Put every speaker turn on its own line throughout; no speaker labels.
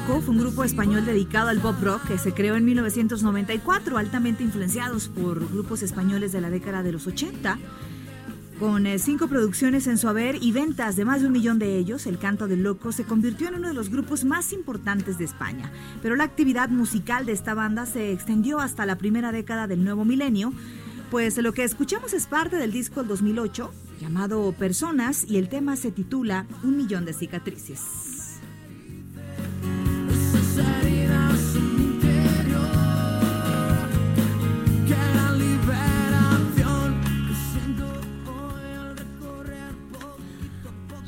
Loco fue un grupo español dedicado al pop rock que se creó en 1994, altamente influenciados por grupos españoles de la década de los 80. Con eh, cinco producciones en su haber y ventas de más de un millón de ellos, El Canto del Loco se convirtió en uno de los grupos más importantes de España. Pero la actividad musical de esta banda se extendió hasta la primera década del nuevo milenio, pues lo que escuchamos es parte del disco del 2008, llamado Personas, y el tema se titula Un millón de cicatrices.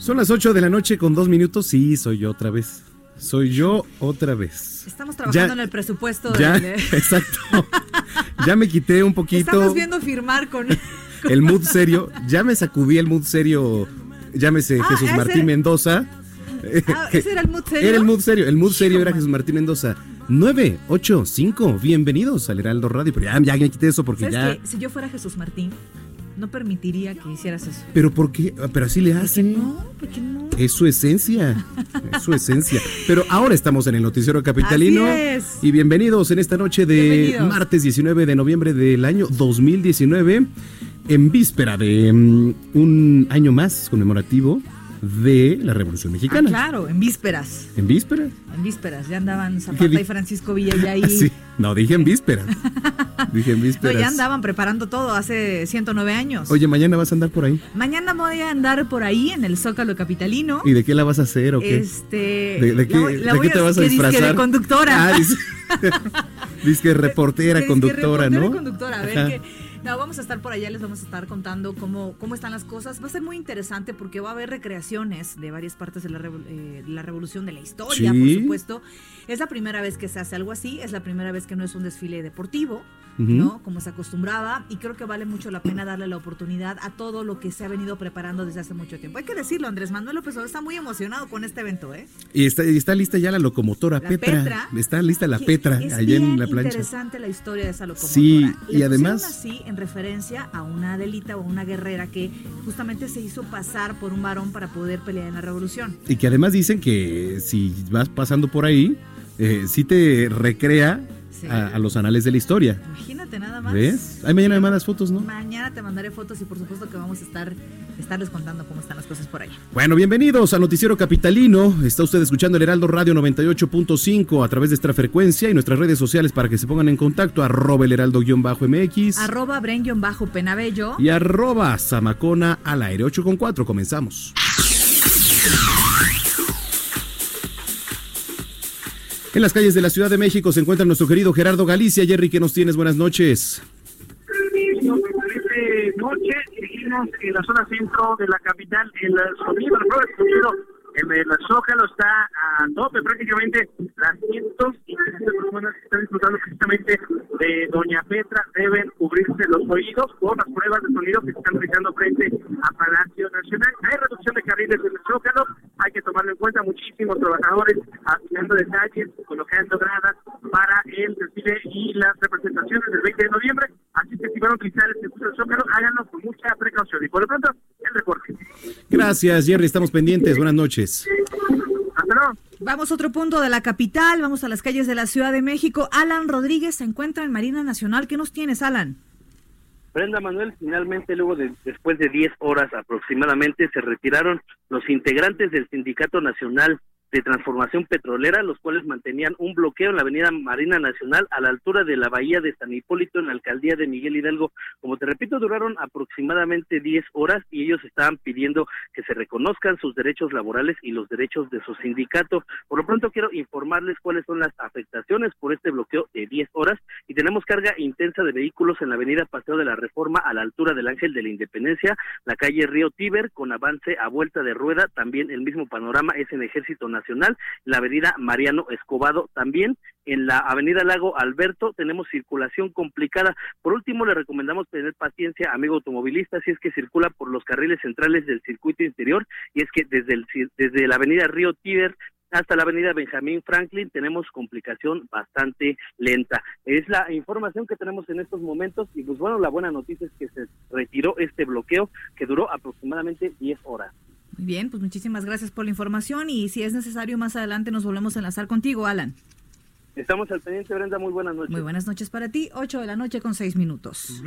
Son las 8 de la noche con dos minutos. Sí, soy yo otra vez. Soy yo otra vez.
Estamos trabajando
Ya-
en el presupuesto
Ya,
del-
exacto. Ya me quité un poquito
Estamos viendo firmar con
el mood serio. Ya me sacudí el mood serio. Llámese
Ah,
Jesús Martín Mendoza.
Ah, ¿ese era el mood serio?
Era el mood serio. El mood serio era. Jesús Martín Mendoza. 9, 8, 5. Bienvenidos al Heraldo Radio. Pero ya, ya me quité eso porque
¿Sabes
ya.
qué? Si yo fuera Jesús Martín, no permitiría que hicieras eso.
Pero ¿por qué? Pero así le hacen.
No, porque no.
Es su esencia, es su esencia. Pero ahora estamos en el Noticiero Capitalino.
Así es.
Y bienvenidos en esta noche de martes 19 de noviembre del año 2019, en víspera de mm, un año más conmemorativo de la Revolución
Ah,
Mexicana.
claro, en vísperas.
¿En víspera?
En vísperas. Ya andaban
¿Qué
Zapata y Francisco Villa ya ahí.
Ah, sí. No, dije en vísperas. dije en
No,
vísperas.
ya andaban preparando todo hace 109 años.
Oye, mañana vas a andar por ahí.
Mañana voy a andar por ahí en el Zócalo Capitalino.
¿Y de qué la vas a hacer o qué?
Este.
¿De, qué,
la
de qué te vas a
que dizque
disfrazar?
de conductora.
Ah, dice, reportera, conductora,
reportera
¿no?
conductora, a ver
Ajá.
No, vamos a estar por allá, les vamos a estar contando cómo, cómo están las cosas. Va a ser muy interesante porque va a haber recreaciones de varias partes de la, revo- eh, la revolución, de la historia,
Sí.
por supuesto. Es la primera vez que se hace algo así, es la primera vez que no es un desfile deportivo. ¿No? Como se acostumbraba, y creo que vale mucho la pena darle la oportunidad a todo lo que se ha venido preparando desde hace mucho tiempo. Hay que decirlo, Andrés Manuel López Obrador está muy emocionado con este evento, ¿eh?
Y está, y está lista ya la locomotora
La
Petra.
Petra.
Está lista la Petra
es
allá en la plancha.
interesante la historia de esa locomotora.
Sí,
Le
y además-
así en referencia a una Adelita o una guerrera que justamente se hizo pasar por un varón para poder pelear en la revolución.
Y que además dicen que si vas pasando por ahí, eh, sí te recrea
Sí.
a, a los anales de la historia.
Imagínate nada más.
¿Ves? Ahí mañana me mandas fotos, ¿no?
Mañana te mandaré fotos y por supuesto que vamos a estar estarles contando cómo están las cosas por allá.
Bueno, bienvenidos al Noticiero Capitalino. Está usted escuchando el Heraldo Radio 98.5 a través de esta frecuencia y nuestras redes sociales para que se pongan en contacto. Arroba el Heraldo-MX
Arroba Bren-Penabello.
y arroba Zamacona al aire. 8 con 4, comenzamos. En las calles de la Ciudad de México se encuentra nuestro querido Gerardo Galicia. Jerry, ¿qué nos tienes? Buenas noches.
Noche, en la zona centro de la capital, el sonido, el sonido el Zócalo está a tope, prácticamente las cientos y personas que están disfrutando precisamente de Doña Petra deben cubrirse los oídos por las pruebas de sonido que se están realizando frente a Palacio Nacional. Hay reducción de carriles en el Zócalo, hay que tomarlo en cuenta, muchísimos trabajadores afinando detalles, colocando gradas para el desfile y las representaciones del 20 de noviembre, así que si van a utilizar el circuito del Zócalo, háganlo con mucha precaución. Y por lo pronto.
Gracias, Jerry, estamos pendientes. Buenas noches.
Vamos a otro punto de la capital, vamos a las calles de la Ciudad de México. Alan Rodríguez se encuentra en Marina Nacional. ¿Qué nos tienes, Alan?
Brenda Manuel, finalmente luego de después de 10 horas aproximadamente se retiraron los integrantes del Sindicato Nacional de Transformación Petrolera, los cuales mantenían un bloqueo en la avenida Marina Nacional a la altura de la bahía de San Hipólito en la alcaldía de Miguel Hidalgo. Como te repito, duraron aproximadamente 10 horas y ellos estaban pidiendo que se reconozcan sus derechos laborales y los derechos de su sindicato. Por lo pronto quiero informarles cuáles son las afectaciones por este bloqueo de 10 horas y tenemos carga intensa de vehículos en la avenida Paseo de la Reforma a la altura del Ángel de la Independencia, la calle Río Tíber con avance a vuelta de rueda, también el mismo panorama es en Ejército Nacional Nacional, la avenida Mariano Escobado también. En la avenida Lago Alberto tenemos circulación complicada. Por último, le recomendamos tener paciencia, amigo automovilista, si es que circula por los carriles centrales del circuito interior y es que desde, el, desde la avenida Río Tíber hasta la avenida Benjamín Franklin tenemos complicación bastante lenta. Es la información que tenemos en estos momentos y pues bueno, la buena noticia es que se retiró este bloqueo que duró aproximadamente 10 horas.
Bien, pues muchísimas gracias por la información y si es necesario más adelante nos volvemos a enlazar contigo, Alan.
Estamos al pendiente, Brenda. Muy buenas noches.
Muy buenas noches para ti. 8 de la noche con 6 minutos.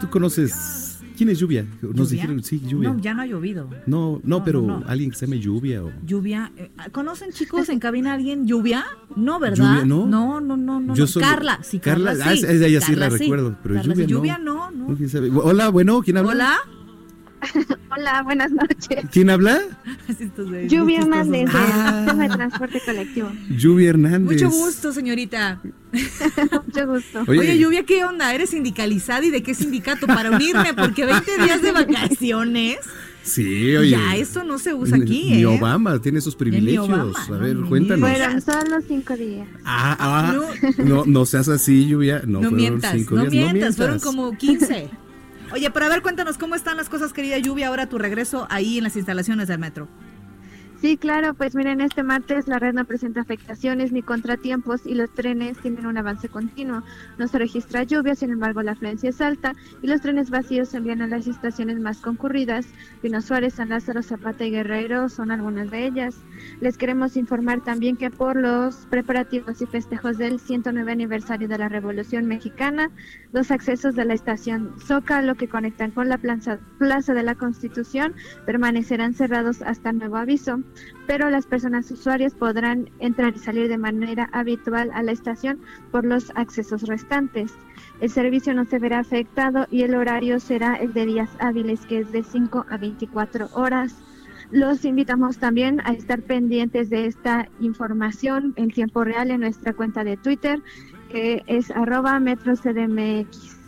¿Tú conoces ¿Quién es Lluvia? Nos dijeron, sí, Lluvia.
No, ya no ha llovido.
No, no, pero alguien que se llame Lluvia. O...
Lluvia. Eh, ¿Conocen chicos en cabina alguien Lluvia? No, ¿verdad?
¿no?
No, no, no, no. Carla, sí, Carla,
Carla sí. Ah, ella sí la recuerdo, pero Lluvia,
Lluvia no. no.
Hola, bueno, ¿quién habla?
Hola.
Hola, buenas noches.
¿Quién habla?
Lluvia Hernández, ah. de Transporte Colectivo.
Lluvia Hernández.
Mucho gusto, señorita.
Mucho gusto.
Oye, Lluvia, ¿qué onda? ¿Eres sindicalizada y de qué sindicato para unirme? Porque 20 días de vacaciones.
Sí, oye.
Ya, eso no se usa aquí,
Ni ¿eh? Obama tiene esos privilegios. a ver, cuéntanos.
Fueron solo cinco días.
Ah, ah, no, no, seas así, Lluvia. No,
no
mientas,
cinco no, días. Mientas, no mientas, fueron como 15. Oye, pero a ver, cuéntanos cómo están las cosas, querida Lluvia, ahora tu regreso ahí en las instalaciones del metro.
Sí, claro, pues miren, este martes la red no presenta afectaciones ni contratiempos y los trenes tienen un avance continuo. No se registra lluvia, sin embargo la afluencia es alta y los trenes vacíos se envían a las estaciones más concurridas. Pino Suárez, San Lázaro, Zapata y Guerrero son algunas de ellas. Les queremos informar también que por los preparativos y festejos del 109 aniversario de la Revolución Mexicana, los accesos de la estación Zócalo que conectan con la plaza, plaza de la Constitución permanecerán cerrados hasta nuevo aviso pero las personas usuarias podrán entrar y salir de manera habitual a la estación por los accesos restantes. El servicio no se verá afectado y el horario será el de días hábiles, que es de 5 a 24 horas. Los invitamos también a estar pendientes de esta información en tiempo real en nuestra cuenta de Twitter, que es arroba metrocdmx.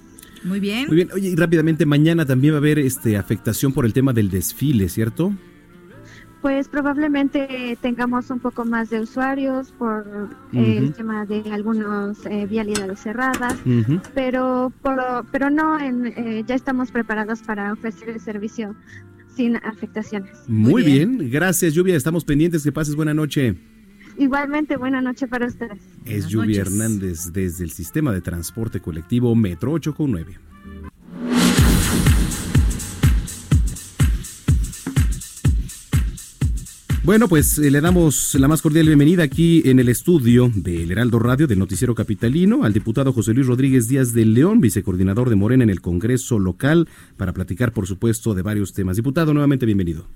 Muy bien.
Muy bien. Oye, y rápidamente, mañana también va a haber este, afectación por el tema del desfile, ¿cierto?
Pues probablemente tengamos un poco más de usuarios por el tema de algunas eh, vialidades cerradas, pero pero no, en, eh, ya estamos preparados para ofrecer el servicio sin afectaciones.
Muy, bien. gracias Lluvia, estamos pendientes, que pases buena noche.
Igualmente, buena noche para ustedes.
Es Lluvia Hernández desde el sistema de transporte colectivo Metro 8 con 9. Bueno, pues eh, le damos la más cordial bienvenida aquí en el estudio del Heraldo Radio del Noticiero Capitalino al diputado José Luis Rodríguez Díaz de León, vicecoordinador de Morena en el Congreso local, para platicar, por supuesto, de varios temas. Diputado, nuevamente bienvenido.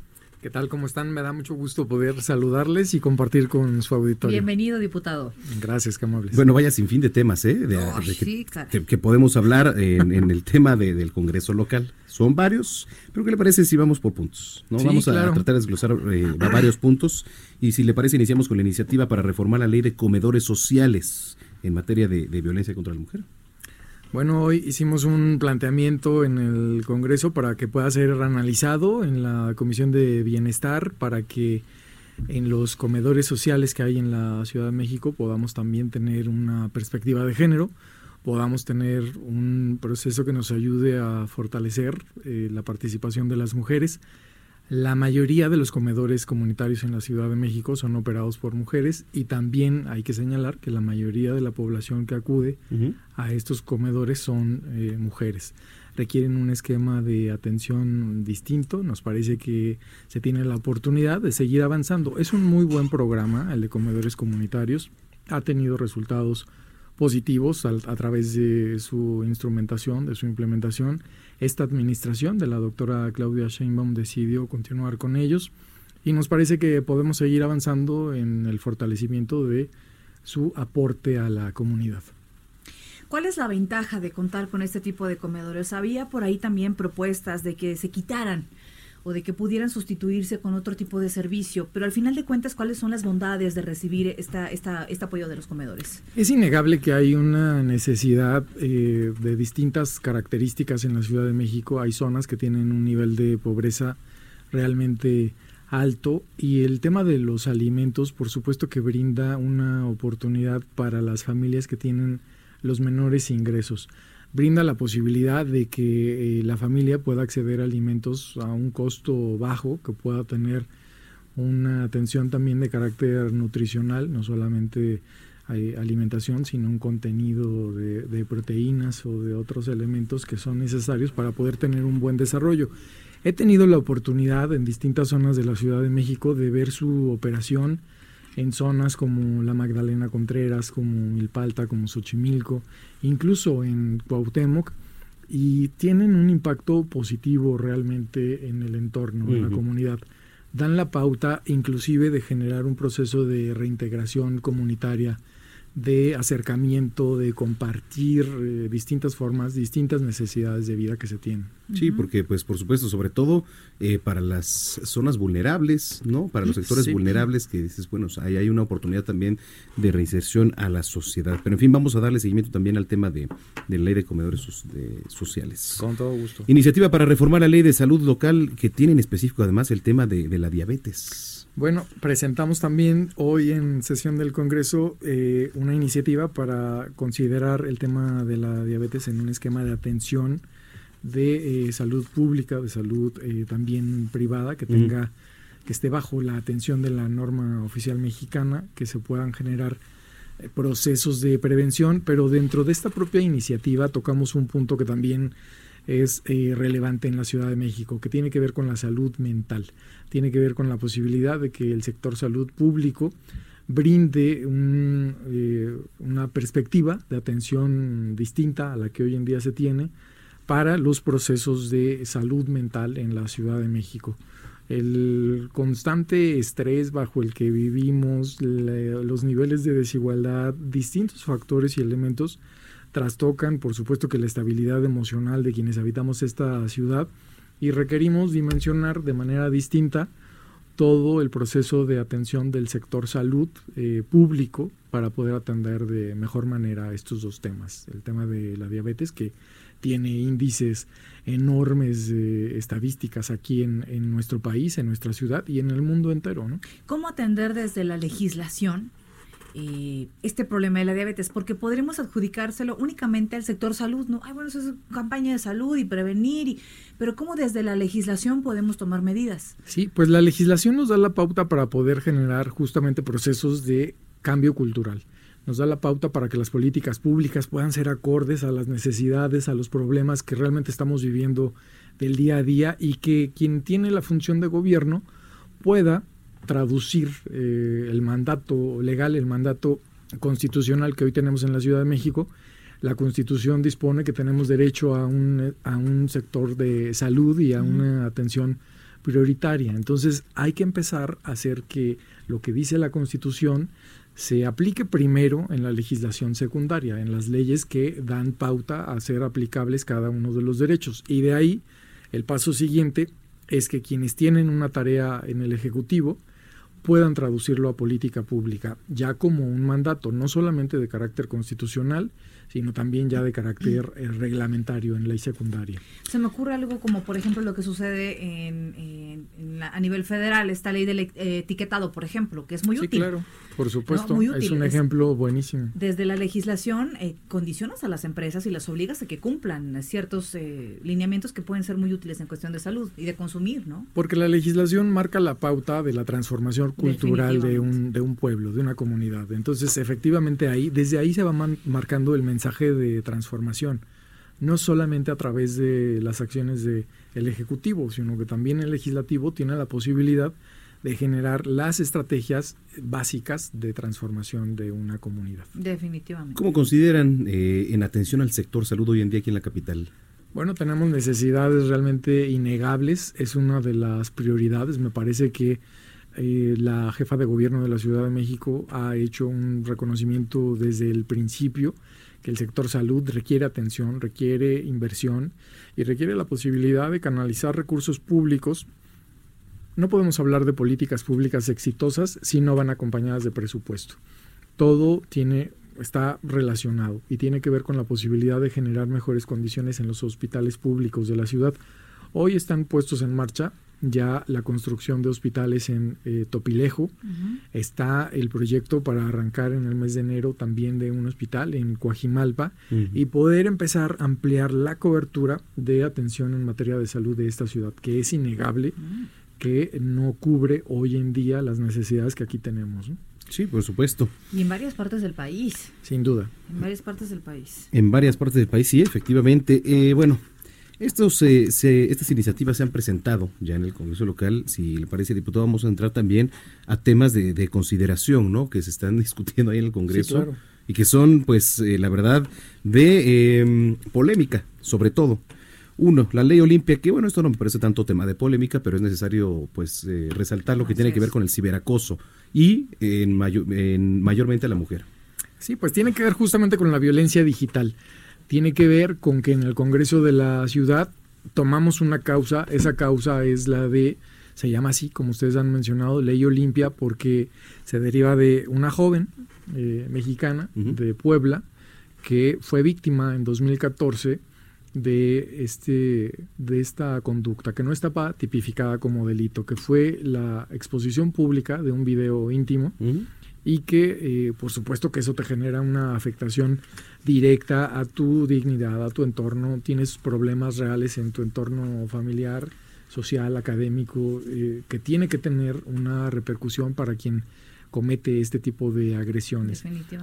¿Qué tal? ¿Cómo están? Me da mucho gusto poder saludarles y compartir con su auditorio.
Bienvenido, diputado.
Gracias, qué amables.
Bueno, vaya sin fin de temas, ¿eh? De, que, podemos hablar en, el tema del Congreso local. Son varios, pero ¿qué le parece si vamos por puntos? ¿no? vamos a, tratar de desglosar eh, varios puntos y si le parece iniciamos con la iniciativa para reformar la ley de comedores sociales en materia de, violencia contra la mujer.
Bueno, hoy hicimos un planteamiento en el Congreso para que pueda ser analizado en la Comisión de Bienestar, para que en los comedores sociales que hay en la Ciudad de México podamos también tener una perspectiva de género, podamos tener un proceso que nos ayude a fortalecer eh, la participación de las mujeres. La mayoría de los comedores comunitarios en la Ciudad de México son operados por mujeres y también hay que señalar que la mayoría de la población que acude a estos comedores son eh, mujeres requieren un esquema de atención distinto. Nos parece que se tiene la oportunidad de seguir avanzando. Es un muy buen programa, el de comedores comunitarios. Ha tenido resultados positivos a, través de su instrumentación, de su implementación. Esta administración de la doctora Claudia Sheinbaum decidió continuar con ellos y nos parece que podemos seguir avanzando en el fortalecimiento de su aporte a la comunidad.
¿Cuál es la ventaja de contar con este tipo de comedores? Había por ahí también propuestas de que se quitaran o de que pudieran sustituirse con otro tipo de servicio, pero al final de cuentas, ¿cuáles son las bondades de recibir esta, esta, este apoyo de los comedores?
Es innegable que hay una necesidad eh, de distintas características en la Ciudad de México. Hay zonas que tienen un nivel de pobreza realmente alto y el tema de los alimentos, por supuesto que brinda una oportunidad para las familias que tienen los menores ingresos. Brinda la posibilidad de que eh, la familia pueda acceder a alimentos a un costo bajo, que pueda tener una atención también de carácter nutricional, no solamente hay alimentación, sino un contenido de, proteínas o de otros elementos que son necesarios para poder tener un buen desarrollo. He tenido la oportunidad en distintas zonas de la Ciudad de México de ver su operación en zonas como la Magdalena Contreras, como Milpalta, como Xochimilco, incluso en Cuauhtémoc, y tienen un impacto positivo realmente en el entorno, en la comunidad. Dan la pauta inclusive de generar un proceso de reintegración comunitaria de acercamiento, de compartir eh, distintas formas, distintas necesidades de vida que se tienen.
Sí, porque pues por supuesto, sobre todo eh, para las zonas vulnerables, ¿no? Para los sectores vulnerables que dices, bueno, ahí hay una oportunidad también de reinserción a la sociedad. Pero en fin, vamos a darle seguimiento también al tema de, de la ley de comedores sociales.
Con todo gusto.
Iniciativa para reformar la ley de salud local que tiene en específico además el tema de, de la diabetes.
Bueno, presentamos también hoy en sesión del Congreso eh, una iniciativa para considerar el tema de la diabetes en un esquema de atención de eh, salud pública, de salud eh, también privada, que tenga, que esté bajo la atención de la norma oficial mexicana, que se puedan generar procesos de prevención, pero dentro de esta propia iniciativa tocamos un punto que también es relevante en la Ciudad de México, que tiene que ver con la salud mental tiene que ver con la posibilidad de que el sector salud público brinde eh, una perspectiva de atención distinta a la que hoy en día se tiene para los procesos de salud mental en la Ciudad de México. El constante estrés bajo el que vivimos, los niveles de desigualdad, distintos factores y elementos trastocan, por supuesto que la estabilidad emocional de quienes habitamos esta ciudad y requerimos dimensionar de manera distinta todo el proceso de atención del sector salud eh, público para poder atender de mejor manera estos dos temas. El tema de la diabetes, que tiene índices enormes estadísticas aquí en, en, nuestro país, en nuestra ciudad y en el mundo entero. ¿no?
¿Cómo atender desde la legislación este problema de la diabetes, porque podremos adjudicárselo únicamente al sector salud, ¿no? Ay, bueno, eso es campaña de salud y prevenir, y, pero ¿cómo desde la legislación podemos tomar medidas?
Sí, pues la legislación nos da la pauta para poder generar justamente procesos de cambio cultural. Nos da la pauta para que las políticas públicas puedan ser acordes a las necesidades, a los problemas que realmente estamos viviendo del día a día y que quien tiene la función de gobierno pueda traducir eh, el mandato legal, el mandato constitucional que hoy tenemos en la Ciudad de México. La Constitución dispone que tenemos derecho a un, a un sector de salud y a una atención prioritaria. Entonces hay que empezar a hacer que lo que dice la Constitución se aplique primero en la legislación secundaria, en las leyes que dan pauta a ser aplicables cada uno de los derechos. Y de ahí el paso siguiente es que quienes tienen una tarea en el Ejecutivo puedan traducirlo a política pública, ya como un mandato, no solamente de carácter constitucional, sino también ya de carácter eh, reglamentario en ley secundaria.
Se me ocurre algo como, por ejemplo, lo que sucede en, a nivel federal, esta ley del eh, etiquetado, por ejemplo, que es muy
sí,
útil.
claro, por supuesto, es un ejemplo buenísimo.
Desde la legislación, eh, condicionas a las empresas y las obligas a que cumplan ciertos lineamientos que pueden ser muy útiles en cuestión de salud y de consumir, ¿no?
Porque la legislación marca la pauta de la transformación cultural de un, de un pueblo, de una comunidad. Entonces, efectivamente, ahí, desde ahí se va marcando el mensaje mensaje de transformación, no solamente a través de las acciones del el Ejecutivo, sino que también el Legislativo tiene la posibilidad de generar las estrategias básicas de transformación de una comunidad.
Definitivamente.
¿Cómo consideran eh, en atención al sector salud hoy en día aquí en la capital?
Bueno, tenemos necesidades realmente innegables, es una de las prioridades. Me parece que eh, la jefa de gobierno de la Ciudad de México ha hecho un reconocimiento desde el principio que el sector salud requiere atención, requiere inversión y requiere la posibilidad de canalizar recursos públicos. No podemos hablar de políticas públicas exitosas si no van acompañadas de presupuesto. Todo tiene está relacionado y tiene que ver con la posibilidad de generar mejores condiciones en los hospitales públicos de la ciudad. Hoy están puestos en marcha ya la construcción de hospitales en eh, Topilejo. Está el proyecto para arrancar en el mes de enero también de un hospital en Coajimalpa y poder empezar a ampliar la cobertura de atención en materia de salud de esta ciudad, que es innegable que no cubre hoy en día las necesidades que aquí tenemos.
Sí, por supuesto.
Y en varias partes del país.
Sin duda.
En varias partes del país.
En varias partes del país, sí, efectivamente. Eh, bueno, estos, eh, se, estas iniciativas se han presentado ya en el Congreso local. Si le parece, diputado, vamos a entrar también a temas de, consideración, ¿no? Que se están discutiendo ahí en el Congreso y que son, pues, eh, la verdad, de em, polémica, sobre todo. Uno, la ley Olimpia, que bueno, esto no me parece tanto tema de polémica, pero es necesario pues eh, resaltar lo que tiene que ver con el ciberacoso y en, mayor, en mayormente a la mujer.
Sí, pues tiene que ver justamente con la violencia digital tiene que ver con que en el Congreso de la Ciudad tomamos una causa, esa causa es la de, se llama así, como ustedes han mencionado, Ley Olimpia, porque se deriva de una joven eh, mexicana de Puebla que fue víctima en 2014 de este de esta conducta que no estaba tipificada como delito, que fue la exposición pública de un video íntimo y que eh, por supuesto que eso te genera una afectación directa a tu dignidad, a tu entorno, tienes problemas reales en tu entorno familiar, social, académico, eh, que tiene que tener una repercusión para quien comete este tipo de agresiones.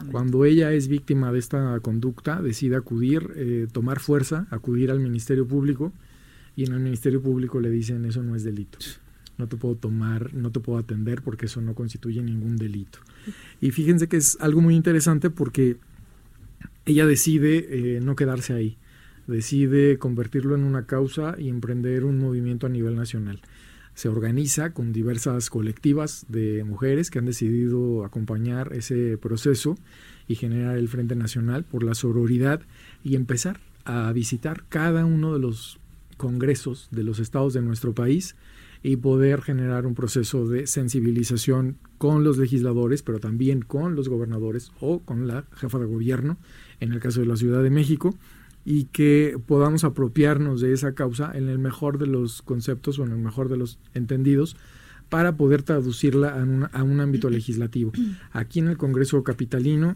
Cuando ella es víctima de esta conducta, decide acudir, eh, tomar fuerza, acudir al Ministerio Público y en el Ministerio Público le dicen eso no es delito. No te puedo tomar, no te puedo atender porque eso no constituye ningún delito. Y fíjense que es algo muy interesante porque ella decide eh, no quedarse ahí, decide convertirlo en una causa y emprender un movimiento a nivel nacional. Se organiza con diversas colectivas de mujeres que han decidido acompañar ese proceso y generar el Frente Nacional por la sororidad y empezar a visitar cada uno de los congresos de los estados de nuestro país y poder generar un proceso de sensibilización con los legisladores, pero también con los gobernadores o con la jefa de gobierno, en el caso de la Ciudad de México, y que podamos apropiarnos de esa causa en el mejor de los conceptos o en el mejor de los entendidos para poder traducirla a, a un ámbito legislativo. Aquí en el Congreso Capitalino,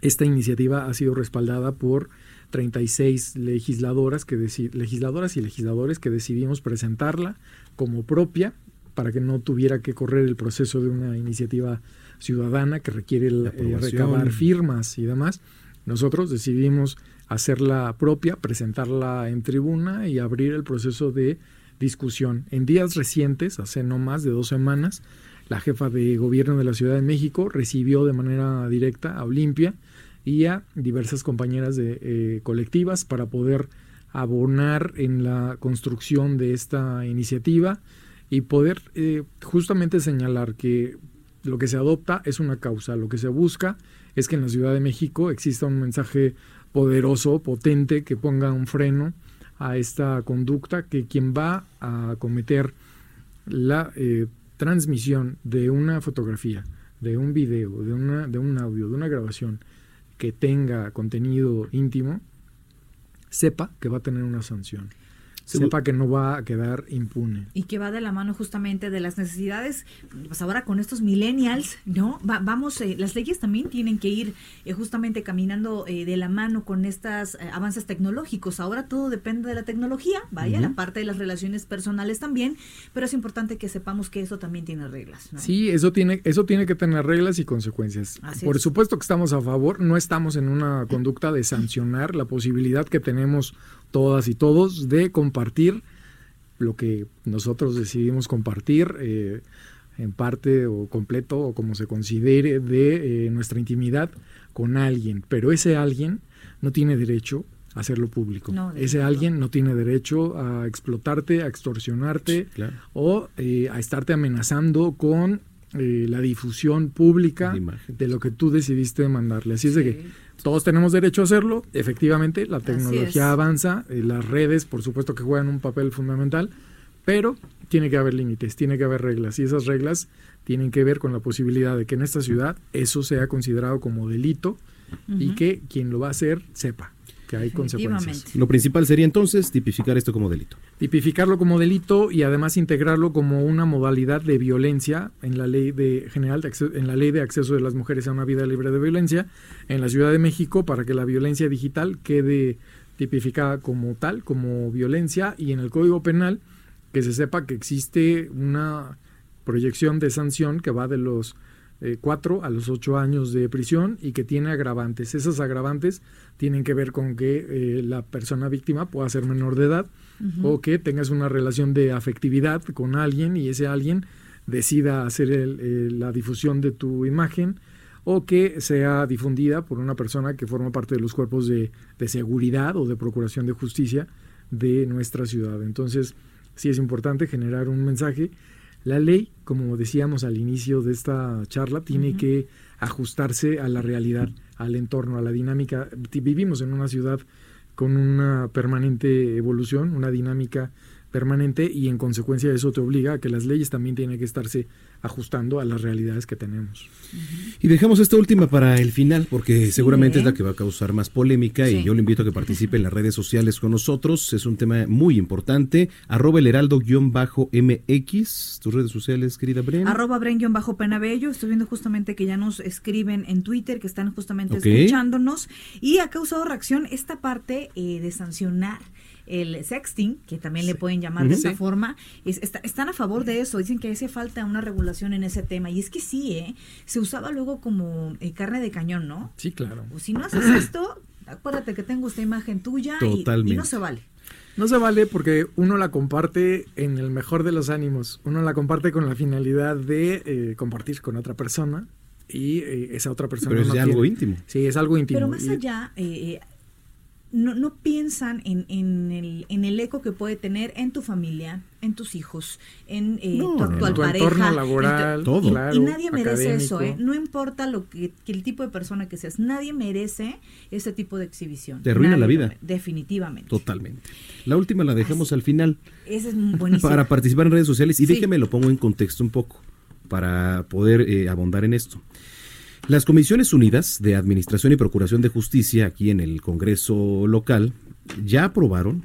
esta iniciativa ha sido respaldada por 36 legisladoras, que legisladoras y legisladores que decidimos presentarla como propia para que no tuviera que correr el proceso de una iniciativa ciudadana que requiere eh, recabar firmas y demás. Nosotros decidimos hacerla propia, presentarla en tribuna y abrir el proceso de discusión. En días recientes, hace no más de dos semanas, la jefa de gobierno de la Ciudad de México recibió de manera directa a Olimpia y a diversas compañeras de eh, colectivas para poder abonar en la construcción de esta iniciativa y poder eh, justamente señalar que lo que se adopta es una causa, lo que se busca es que en la Ciudad de México exista un mensaje poderoso, potente, que ponga un freno a esta conducta, que quien va a cometer la, eh, transmisión de una fotografía, de un video, de, una, de un audio, de una grabación que tenga contenido íntimo, sepa que va a tener una sanción sepa que no va a quedar impune.
Y que va de la mano justamente de las necesidades, pues ahora con estos millennials, ¿no? vamos, eh, las leyes también tienen que ir eh, justamente caminando eh, de la mano con estos avances tecnológicos. Ahora todo depende de la tecnología, vaya, la parte de las relaciones personales también, pero es importante que sepamos que eso también tiene reglas.
Sí, eso tiene, eso tiene que tener reglas y consecuencias. Por supuesto que estamos a favor, no estamos en una conducta de sancionar la posibilidad que tenemos todas y todos de compartir lo que nosotros decidimos compartir eh, en parte o completo o como se considere de eh, nuestra intimidad con alguien, pero ese alguien no tiene derecho a hacerlo público. ese alguien no tiene derecho a explotarte, a extorsionarte o eh, a estarte amenazando con la difusión pública de lo que tú decidiste mandarle. Así es de que todos tenemos derecho a hacerlo, efectivamente, la tecnología avanza, eh, las redes por supuesto que juegan un papel fundamental, pero tiene que haber límites, tiene que haber reglas y esas reglas tienen que ver con la posibilidad de que en esta ciudad eso sea considerado como delito y que quien lo va a hacer sepa que hay consecuencias.
Lo principal sería entonces tipificar esto como delito.
Tipificarlo como delito y además integrarlo como una modalidad de violencia en la ley de general en la ley de acceso de las mujeres a una vida libre de violencia en la Ciudad de México para que la violencia digital quede tipificada como tal, como violencia y en el Código Penal que se sepa que existe una proyección de sanción que va de los eh, cuatro a los ocho años de prisión y que tiene agravantes. Esas agravantes tienen que ver con que eh, la persona víctima pueda ser menor de edad o que tengas una relación de afectividad con alguien y ese alguien decida hacer la difusión de tu imagen o que sea difundida por una persona que forma parte de los cuerpos de, de seguridad o de procuración de justicia de nuestra ciudad. Entonces, sí es importante generar un mensaje. La ley, como decíamos al inicio de esta charla, tiene que ajustarse a la realidad, al entorno, a la dinámica. Vivimos en una ciudad con una permanente evolución, una dinámica permanente y en consecuencia eso te obliga a que las leyes también tienen que estarse ajustando a las realidades que tenemos.
Y dejamos esta última para el final, porque seguramente es la que va a causar más polémica y yo le invito a que participe en las redes sociales con nosotros. Es un tema muy importante. Arroba el heraldo-mx, tus redes sociales, querida Bren.
Arroba Bren-penabello. Estoy viendo justamente que ya nos escriben en Twitter, que están justamente escuchándonos. Y ha causado reacción esta parte eh, de sancionar el sexting, que también le pueden llamar de esa forma, están a favor de eso. Dicen que hace falta una regulación en ese tema. Y es que sí, ¿eh? Se usaba luego como eh, carne de cañón, ¿no?
Sí, claro.
O si no haces esto, acuérdate que tengo esta imagen tuya y, no se vale.
No se vale porque uno la comparte en el mejor de los ánimos. Uno la comparte con la finalidad de eh, compartir con otra persona y eh, esa otra persona.
Pero es algo íntimo.
Sí, es algo íntimo.
Pero más allá, no, no piensan en, en, el, en el eco que puede tener en tu familia, en tus hijos, en eh, tu actual
tu
pareja.
Entorno laboral, todo.
Y, nadie merece eso, ¿eh? No importa lo que, el tipo de persona que seas, nadie merece ese tipo de exhibición.
Te arruina la vida.
Definitivamente.
Totalmente. La última la dejamos al final.
Esa es buenísima.
Para participar en redes sociales. Y déjeme lo pongo en contexto un poco para poder eh, abondar en esto. Las Comisiones Unidas de Administración y Procuración de Justicia aquí en el Congreso local ya aprobaron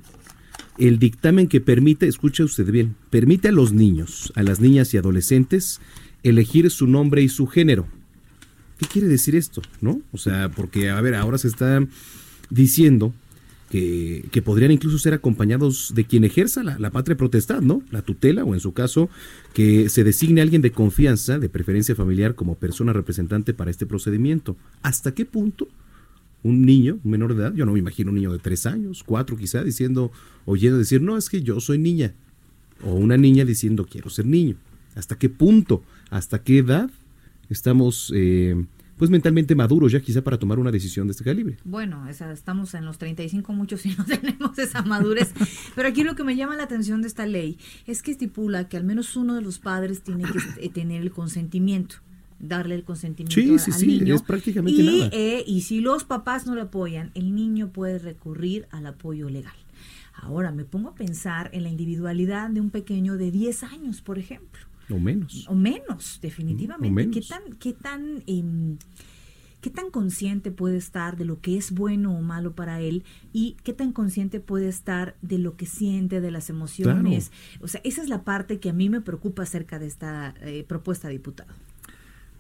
el dictamen que permite, escuche usted bien, permite a los niños, a las niñas y adolescentes elegir su nombre y su género. ¿Qué quiere decir esto? ¿No? O sea, porque, a ver, ahora se está diciendo que, podrían incluso ser acompañados de quien ejerza la, patria protestad, ¿no? La tutela o en su caso que se designe alguien de confianza, de preferencia familiar como persona representante para este procedimiento. ¿Hasta qué punto un niño, un menor de edad, yo no me imagino un niño de tres años, cuatro quizá, diciendo, oyendo decir, no, es que yo soy niña, o una niña diciendo, quiero ser niño. ¿Hasta qué punto, hasta qué edad estamos eh, pues mentalmente maduros ya quizá para tomar una decisión de este calibre.
Bueno, estamos en los 35 muchos y no tenemos esa madurez, pero aquí lo que me llama la atención de esta ley es que estipula que al menos uno de los padres tiene que eh, tener el consentimiento darle el consentimiento
sí, sí, sí, Es prácticamente
y,
nada.
Eh, y si los papás no le apoyan, el niño puede recurrir al apoyo legal. Ahora me pongo a pensar en la individualidad de un pequeño de 10 años, por ejemplo
O menos.
O menos, definitivamente.
O menos.
¿Qué tan, qué tan, em, qué tan consciente puede estar de lo que es bueno o malo para él y qué tan consciente puede estar de lo que siente, de las emociones? O sea, esa es la parte que a mí me preocupa acerca de esta eh, propuesta, diputado.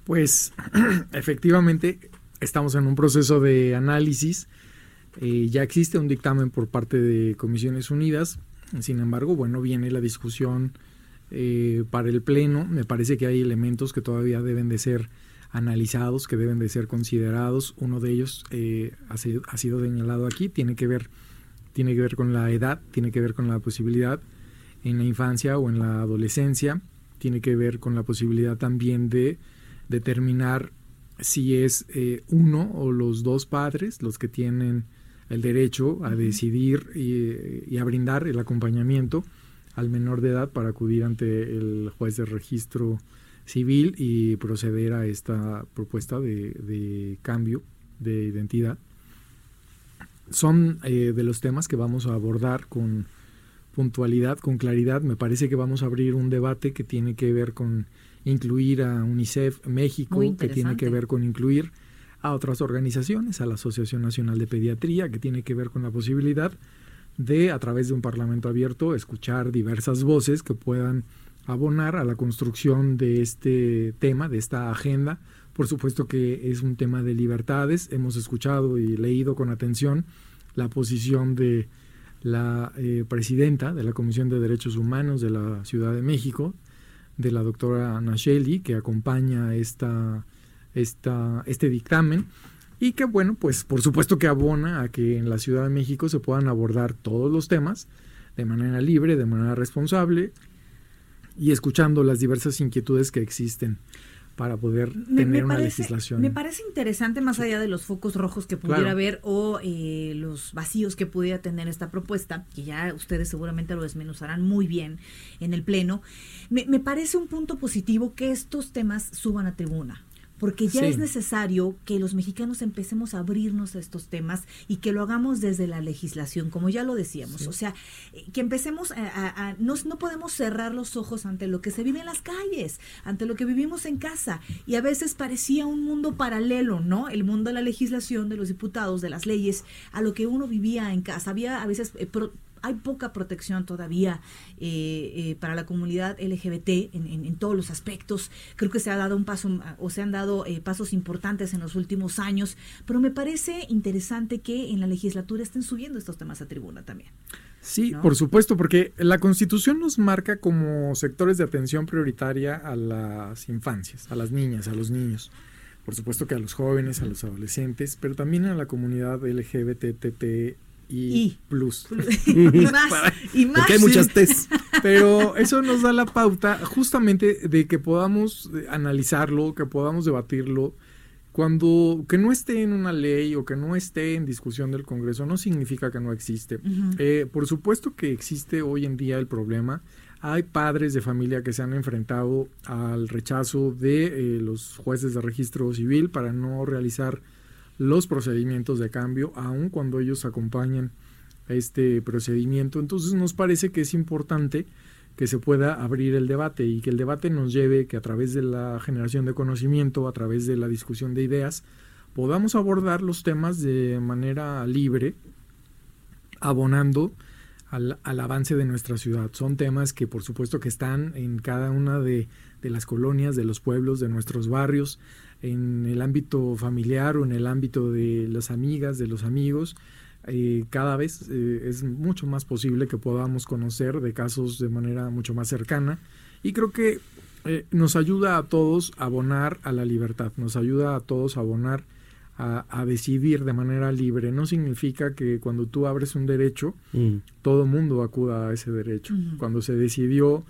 Pues efectivamente estamos en un proceso de análisis. Eh, ya existe un dictamen por parte de Comisiones Unidas. Sin embargo, bueno, viene la discusión eh, para el Pleno. Me parece que hay elementos que todavía deben de ser analizados, que deben de ser considerados. Uno de ellos eh, ha, sido, ha sido señalado aquí, tiene que ver tiene que ver con la edad, tiene que ver con la posibilidad en la infancia o en la adolescencia, tiene que ver con la posibilidad también de determinar si es eh, uno o los dos padres los que tienen el derecho a decidir y, y, a brindar el acompañamiento al menor de edad para acudir ante el juez de registro civil y proceder a esta propuesta de, de cambio de identidad. Son eh, de los temas que vamos a abordar con puntualidad, con claridad. Me parece que vamos a abrir un debate que tiene que ver con incluir a UNICEF México, que tiene que ver con incluir a otras organizaciones, a la Asociación Nacional de Pediatría, que tiene que ver con la posibilidad de, a través de un Parlamento abierto, escuchar diversas voces que puedan abonar a la construcción de este tema, de esta agenda. Por supuesto que es un tema de libertades. Hemos escuchado y leído con atención la posición de la eh, presidenta de la Comisión de Derechos Humanos de la Ciudad de México, de la doctora Nacheli, que acompaña esta, esta, este dictamen y que, bueno, pues por supuesto que abona a que en la Ciudad de México se puedan abordar todos los temas de manera libre, de manera responsable y escuchando las diversas inquietudes que existen para poder
Me-
tener
me
una
parece-
legislación.
Me parece interesante, más allá de los focos rojos que pudiera
Claro.
haber o eh, los vacíos que pudiera tener esta propuesta, que ya ustedes seguramente lo desmenuzarán muy bien en el Pleno, me, me parece un punto positivo que estos temas suban a tribuna. Porque ya
Sí.
es necesario que los mexicanos empecemos a abrirnos a estos temas y que lo hagamos desde la legislación, como ya lo decíamos. O sea, eh, que empecemos a... a- a- no, no podemos cerrar los ojos ante lo que se vive en las calles, ante lo que vivimos en casa. Y a veces parecía un mundo paralelo, ¿no? El mundo de la legislación, de los diputados, de las leyes, a lo que uno vivía en casa. Había a veces... eh, pro- hay poca protección todavía eh, eh, para la comunidad LGBT en, en- en todos los aspectos. Creo que se ha dado un paso o se han dado eh, pasos importantes en los últimos años, pero me parece interesante que en la legislatura estén subiendo estos temas a tribuna también.
Sí,
¿no?
por supuesto, porque la Constitución nos marca como sectores de atención prioritaria a las infancias, a las niñas, a los niños. Por supuesto que a los jóvenes, a los adolescentes, pero también a la comunidad LGBTTI
Y.
plus.
y más, y más.
Porque hay muchas T's.
Pero eso nos da la pauta justamente de que podamos analizarlo, que podamos debatirlo. Cuando que no esté en una ley o que no esté en discusión del Congreso no significa que no existe. Eh, por supuesto que existe hoy en día el problema. Hay padres de familia que se han enfrentado al rechazo de eh, los jueces de registro civil para no realizar los procedimientos de cambio, aun cuando ellos acompañan este procedimiento. Entonces nos parece que es importante que se pueda abrir el debate y que el debate nos lleve que a través de la generación de conocimiento, a través de la discusión de ideas, podamos abordar los temas de manera libre, abonando al, al avance de nuestra ciudad. Son temas que por supuesto que están en cada una de, de las colonias, de los pueblos, de nuestros barrios, en el ámbito familiar o en el ámbito de las amigas, de los amigos. Eh, cada vez eh, es mucho más posible que podamos conocer de casos de manera mucho más cercana y creo que eh, nos ayuda a todos a abonar a la libertad, nos ayuda a todos a abonar a, a decidir de manera libre. No significa que cuando tú abres un derecho,
Mm.
todo mundo acuda a ese derecho.
Ujú.
Cuando se decidió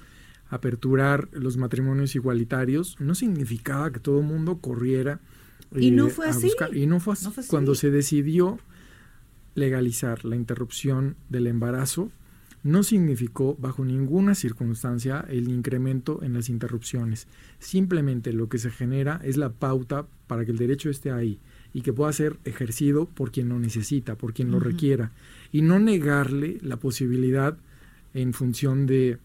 aperturar los matrimonios igualitarios, no significaba que todo mundo corriera.
Y
eh,
no fue
a
así.
buscar- y no fue así.
No fue así.
Cuando se decidió legalizar la interrupción del embarazo, no significó bajo ninguna circunstancia el incremento en las interrupciones. Simplemente lo que se genera es la pauta para que el derecho esté ahí y que pueda ser ejercido por quien lo necesita, por quien lo requiera, y no negarle la posibilidad en función de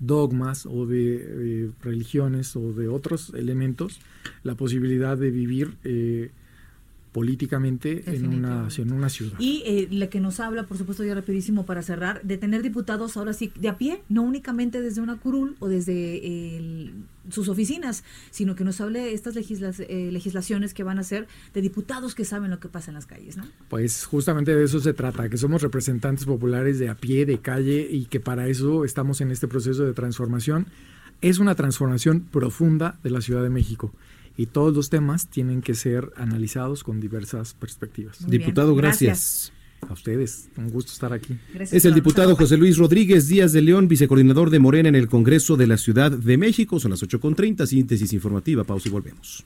dogmas o de eh, religiones o de otros elementos la posibilidad de vivir eh, políticamente en una, en una ciudad.
Y eh, la que nos habla, por supuesto, ya rapidísimo para cerrar, de tener diputados ahora sí de a pie, no únicamente desde una curul o desde sus oficinas, sino que nos hable estas eh, legislaciones que van a ser de diputados que saben lo que pasa en las calles, ¿no?
Pues justamente de eso se trata, que somos representantes populares de a pie, de calle, y que para eso estamos en este proceso de transformación. Es una transformación profunda de la Ciudad de México y todos los temas tienen que ser analizados con diversas perspectivas.
Diputado, gracias.
A ustedes, un gusto estar aquí.
es el diputado José Luis Rodríguez Díaz de León, vicecoordinador de Morena en el Congreso de la Ciudad de México. Son las 8.30, síntesis informativa, pausa y volvemos.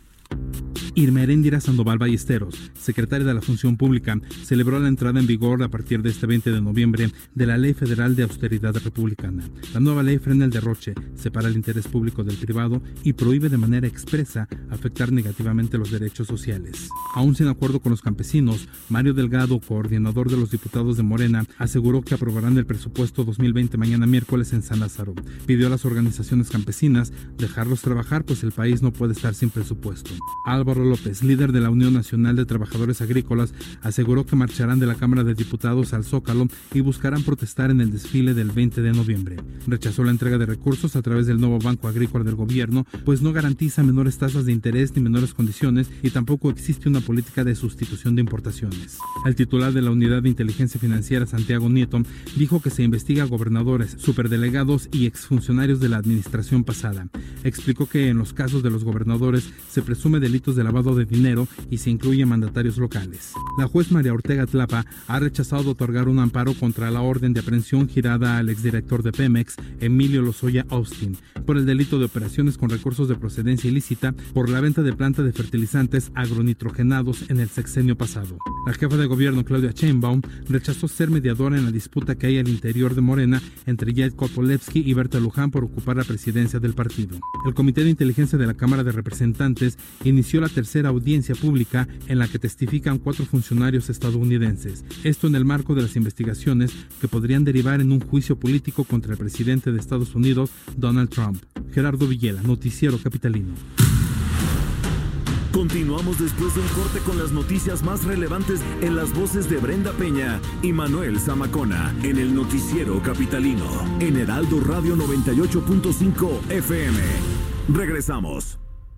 Irma Erendira Sandoval Ballesteros, secretaria de la Función Pública, celebró la entrada en vigor a partir de este 20 de noviembre de la Ley Federal de Austeridad Republicana. La nueva ley frena el derroche, separa el interés público del privado y prohíbe de manera expresa afectar negativamente los derechos sociales. Aún sin acuerdo con los campesinos, Mario Delgado, coordinador de los diputados de Morena, aseguró que aprobarán el presupuesto 2020 mañana miércoles en San Lázaro. Pidió a las organizaciones campesinas dejarlos trabajar, pues el país no puede estar sin presupuesto. Álvaro López, líder de la Unión Nacional de Trabajadores Agrícolas, aseguró que marcharán de la Cámara de Diputados al Zócalo y buscarán protestar en el desfile del 20 de noviembre. Rechazó la entrega de recursos a través del nuevo Banco Agrícola del gobierno, pues no garantiza menores tasas de interés ni menores condiciones y tampoco existe una política de sustitución de importaciones. El titular de la Unidad de Inteligencia Financiera, Santiago Nieto, dijo que se investiga a gobernadores, superdelegados y exfuncionarios de la administración pasada. Explicó que en los casos de los gobernadores se presume delitos de lavado de dinero y se incluye mandatarios locales. La juez María Ortega Tlapa ha rechazado otorgar un amparo contra la orden de aprehensión girada al exdirector de Pemex, Emilio Lozoya Austin, por el delito de operaciones con recursos de procedencia ilícita por la venta de planta de fertilizantes agronitrogenados en el sexenio pasado. La jefa de gobierno Claudia Sheinbaum rechazó ser mediadora en la disputa que hay al interior de Morena entre Jed Kopolevsky y Berta Luján por ocupar la presidencia del partido. El Comité de Inteligencia de la Cámara de Representantes inició la tercera audiencia pública en la que testifican cuatro funcionarios estadounidenses. Esto en el marco de las investigaciones que podrían derivar en un juicio político contra el presidente de Estados Unidos, Donald Trump. Gerardo Villela, Noticiero Capitalino.
Continuamos después de un corte con las noticias más relevantes en las voces de Brenda Peña y Manuel Zamacona en el Noticiero Capitalino en Heraldo Radio 98.5 FM. Regresamos.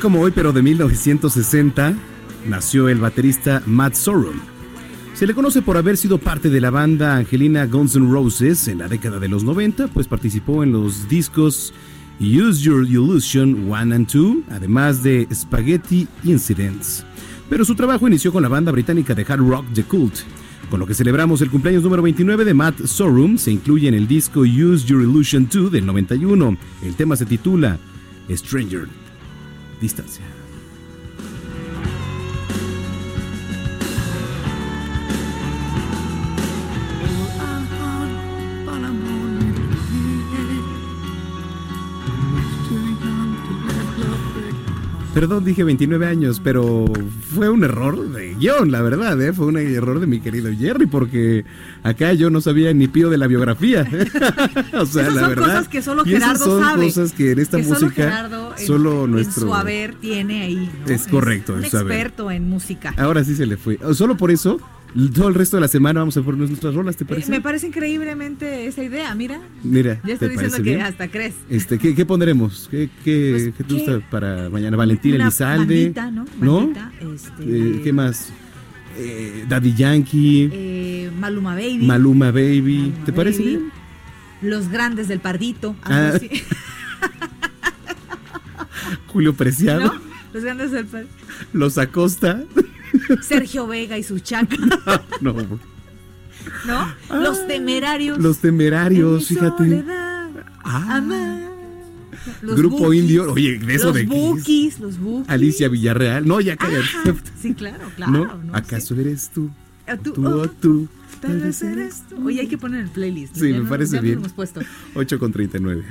Como hoy, pero de 1960, nació el baterista Matt Sorum. Se le conoce por haber sido parte de la banda Angelina Guns N' Roses en la década de los 90, pues participó en los discos Use Your Illusion 1 and 2, además de Spaghetti Incidents. Pero su trabajo inició con la banda británica de hard rock The Cult. Con lo que celebramos el cumpleaños número 29 de Matt Sorum, se incluye en el disco Use Your Illusion 2 del 91. El tema se titula Stranger distancia. Perdón, dije 29 años, pero fue un error de guion, la verdad, ¿eh? Fue un error de mi querido Jerry, porque acá yo no sabía ni pío de la biografía.
o sea, Esas la son verdad. cosas que solo Gerardo
son
sabe.
cosas que en esta música solo, nuestro.
En su haber tiene ahí.
Es correcto,
es un experto en música.
Ahora sí se le fue. Solo por eso todo el resto de la semana vamos a poner nuestras rolas, ¿te eh, parece?
me parece increíblemente esa idea, mira.
Mira,
ya estoy diciendo que hasta crees.
Este, ¿qué, qué pondremos? ¿Qué, qué, pues, te gusta para mañana? Valentín Elizalde.
¿no?
¿No? Este, eh, ¿Qué más? Eh, Daddy Yankee.
Eh, Maluma Baby.
Maluma Baby. ¿Te parece bien?
Los grandes del Pardito. Ah.
Julio Preciado.
Los grandes del Pardito.
Los Acosta.
Sergio Vega y su chaca.
no.
¿No? los temerarios.
Los temerarios, fíjate.
ah.
Grupo indio, oye, de eso
los
de
bookies, los bookies.
Alicia Villarreal. No, ya cállate.
sí, claro, claro.
¿No? ¿Acaso eres tú?
¿Tú,
tú o tú?
Tal vez eres tú. Oye, hay que poner el playlist.
Sí, me parece bien. 8 con 39.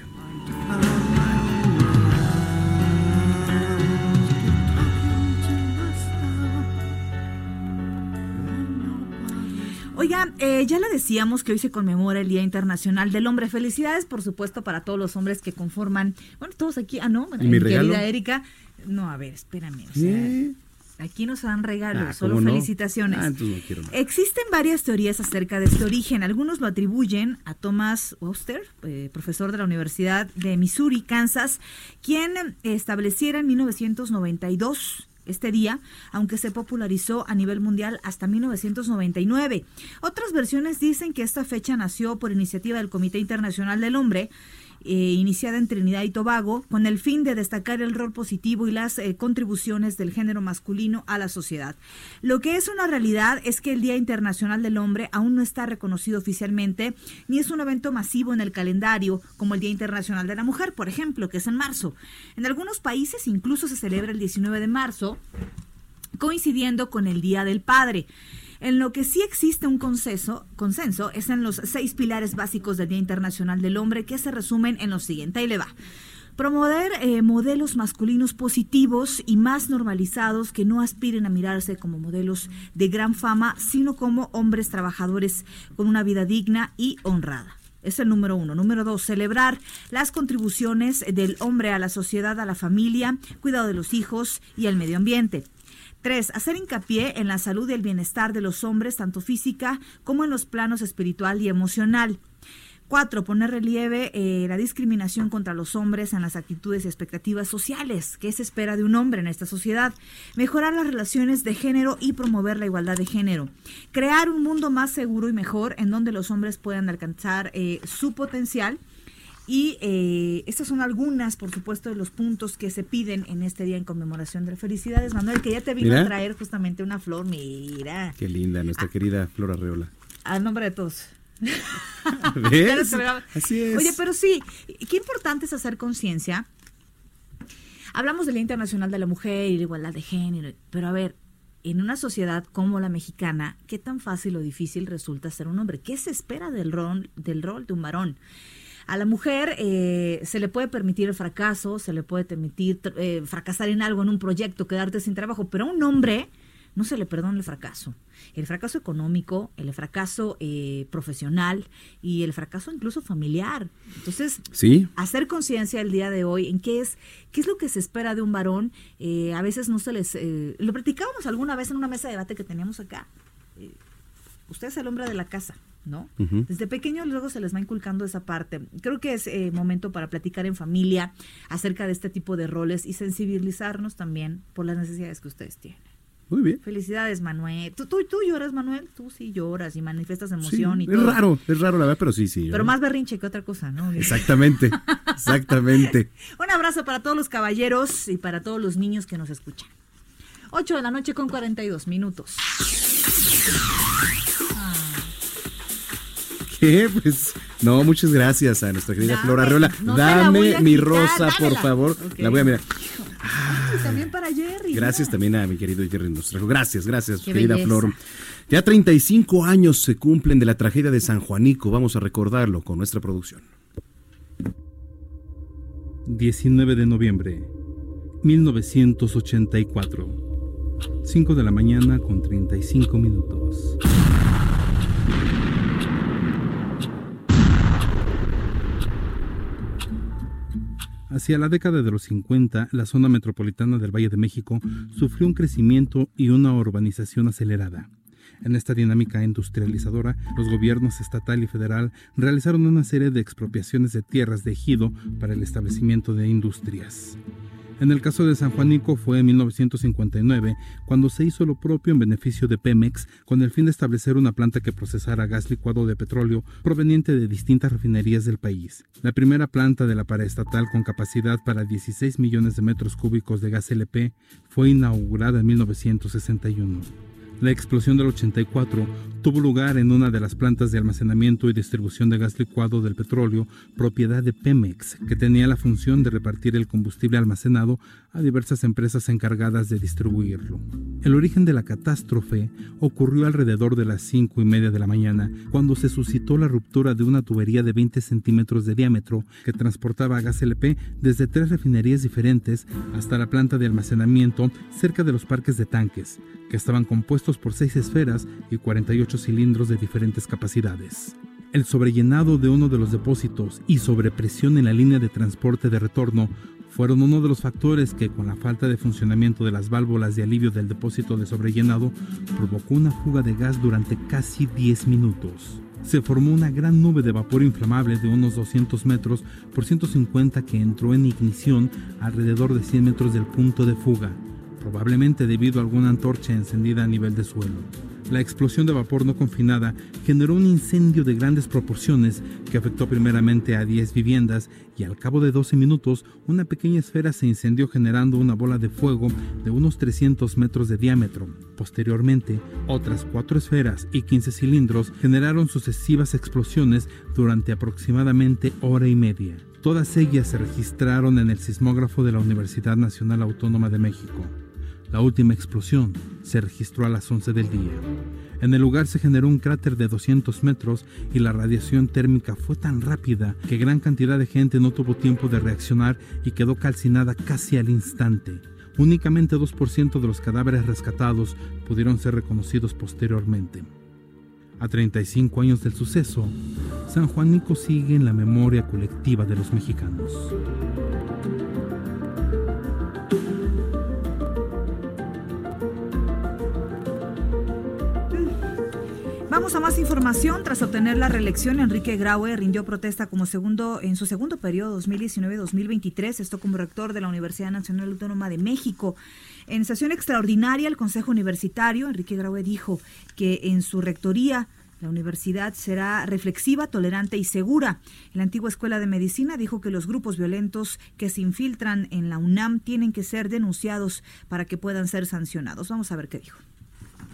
Oiga, eh, ya le decíamos que hoy se conmemora el Día Internacional del Hombre. Felicidades, por supuesto, para todos los hombres que conforman, bueno, todos aquí, ah, no,
mi
querida Erika. No, a ver, espérame. Aquí nos dan regalos, ah, solo felicitaciones.
Ah, no quiero
Existen varias teorías acerca de este origen. Algunos lo atribuyen a Thomas Webster, eh, profesor de la Universidad de Missouri, Kansas, quien estableciera en 1992 este día, aunque se popularizó a nivel mundial hasta 1999. Otras versiones dicen que esta fecha nació por iniciativa del Comité Internacional del Hombre, eh, iniciada en Trinidad y Tobago, con el fin de destacar el rol positivo y las eh, contribuciones del género masculino a la sociedad. Lo que es una realidad es que el Día Internacional del Hombre aún no está reconocido oficialmente, ni es un evento masivo en el calendario, como el Día Internacional de la Mujer, por ejemplo, que es en marzo. En algunos países incluso se celebra el 19 de marzo, coincidiendo con el Día del Padre. En lo que sí existe un consenso, consenso es en los seis pilares básicos del Día Internacional del Hombre que se resumen en lo siguiente. Ahí le va. Promover eh, modelos masculinos positivos y más normalizados que no aspiren a mirarse como modelos de gran fama, sino como hombres trabajadores con una vida digna y honrada. Es el número uno. Número dos, celebrar las contribuciones del hombre a la sociedad, a la familia, cuidado de los hijos y al medio ambiente. Tres, hacer hincapié en la salud y el bienestar de los hombres, tanto física como en los planos espiritual y emocional. Cuatro, poner relieve eh, la discriminación contra los hombres en las actitudes y expectativas sociales. ¿Qué se espera de un hombre en esta sociedad? Mejorar las relaciones de género y promover la igualdad de género. Crear un mundo más seguro y mejor en donde los hombres puedan alcanzar eh, su potencial y eh, estas son algunas, por supuesto, de los puntos que se piden en este día en conmemoración de las felicidades. Manuel, que ya te vino a traer justamente una flor, mira.
Qué linda, nuestra ah. querida Flor Arreola.
A nombre de todos.
¿Ves? Así es.
Oye, pero sí, qué importante es hacer conciencia. Hablamos del Día Internacional de la Mujer y la igualdad de género, pero a ver, en una sociedad como la mexicana, ¿qué tan fácil o difícil resulta ser un hombre? ¿Qué se espera del rol, del rol de un varón? A la mujer eh, se le puede permitir el fracaso, se le puede permitir eh, fracasar en algo, en un proyecto, quedarte sin trabajo, pero a un hombre no se le perdona el fracaso. El fracaso económico, el fracaso eh, profesional y el fracaso incluso familiar. Entonces,
¿Sí?
hacer conciencia el día de hoy en qué es, qué es lo que se espera de un varón. a veces no se les... lo platicábamos alguna vez en una mesa de debate que teníamos acá. usted es el hombre de la casa. ¿No? Desde pequeños luego se les va inculcando esa parte. Creo que es eh, momento para platicar en familia acerca de este tipo de roles y sensibilizarnos también por las necesidades que ustedes tienen.
Muy bien.
Felicidades, Manuel. ¿Tú, tú, tú lloras, Manuel? Tú sí lloras y manifiestas emoción y
es raro, es raro la verdad, pero sí, sí.
Pero más berrinche que otra cosa, ¿no?
Exactamente, exactamente.
Un abrazo para todos los caballeros y para todos los niños que nos escuchan. 8 de la noche con 42 minutos.
Pues no, muchas gracias a nuestra querida Flora Arreola. Dame mi rosa, por favor. La voy a mirar.
también para Jerry.
Gracias también a mi querido Jerry nos Gracias, gracias, querida Flor. Ya 35 años se cumplen de la tragedia de San Juanico. Vamos a recordarlo con nuestra producción.
19 de noviembre. 1984. 5 de la mañana con 35 minutos. Hacia la década de los 50, la zona metropolitana del Valle de México sufrió un crecimiento y una urbanización acelerada. En esta dinámica industrializadora, los gobiernos estatal y federal realizaron una serie de expropiaciones de tierras de ejido para el establecimiento de industrias. En el caso de San Juanico fue en 1959 cuando se hizo lo propio en beneficio de Pemex con el fin de establecer una planta que procesara gas licuado de petróleo proveniente de distintas refinerías del país. La primera planta de la paraestatal con capacidad para 16 millones de metros cúbicos de gas LP fue inaugurada en 1961. La explosión del 84 tuvo lugar en una de las plantas de almacenamiento y distribución de gas licuado del petróleo propiedad de Pemex, que tenía la función de repartir el combustible almacenado a diversas empresas encargadas de distribuirlo. El origen de la catástrofe ocurrió alrededor de las cinco y media de la mañana, cuando se suscitó la ruptura de una tubería de 20 centímetros de diámetro que transportaba gas LP desde tres refinerías diferentes hasta la planta de almacenamiento cerca de los parques de tanques, estaban compuestos por seis esferas y 48 cilindros de diferentes capacidades. El sobrellenado de uno de los depósitos y sobrepresión en la línea de transporte de retorno fueron uno de los factores que, con la falta de funcionamiento de las válvulas de alivio del depósito de sobrellenado, provocó una fuga de gas durante casi 10 minutos. Se formó una gran nube de vapor inflamable de unos 200 metros por 150 que entró en ignición alrededor de 100 metros del punto de fuga, probablemente debido a alguna antorcha encendida a nivel de suelo. La explosión de vapor no confinada generó un incendio de grandes proporciones que afectó primeramente a 10 viviendas y al cabo de 12 minutos una pequeña esfera se incendió generando una bola de fuego de unos 300 metros de diámetro. Posteriormente, otras cuatro esferas y 15 cilindros generaron sucesivas explosiones durante aproximadamente hora y media. Todas ellas se registraron en el sismógrafo de la Universidad Nacional Autónoma de México. La última explosión se registró a las 11 del día. En el lugar se generó un cráter de 200 metros y la radiación térmica fue tan rápida que gran cantidad de gente no tuvo tiempo de reaccionar y quedó calcinada casi al instante. Únicamente 2% de los cadáveres rescatados pudieron ser reconocidos posteriormente. A 35 años del suceso, San Juanico sigue en la memoria colectiva de los mexicanos.
Vamos a más información. Tras obtener la reelección, Enrique Graue rindió protesta como segundo en su segundo periodo 2019-2023, esto como rector de la Universidad Nacional Autónoma de México. En sesión extraordinaria, el Consejo Universitario, Enrique Graue dijo que en su rectoría la universidad será reflexiva, tolerante y segura. La antigua Escuela de Medicina dijo que los grupos violentos que se infiltran en la UNAM tienen que ser denunciados para que puedan ser sancionados. Vamos a ver qué dijo.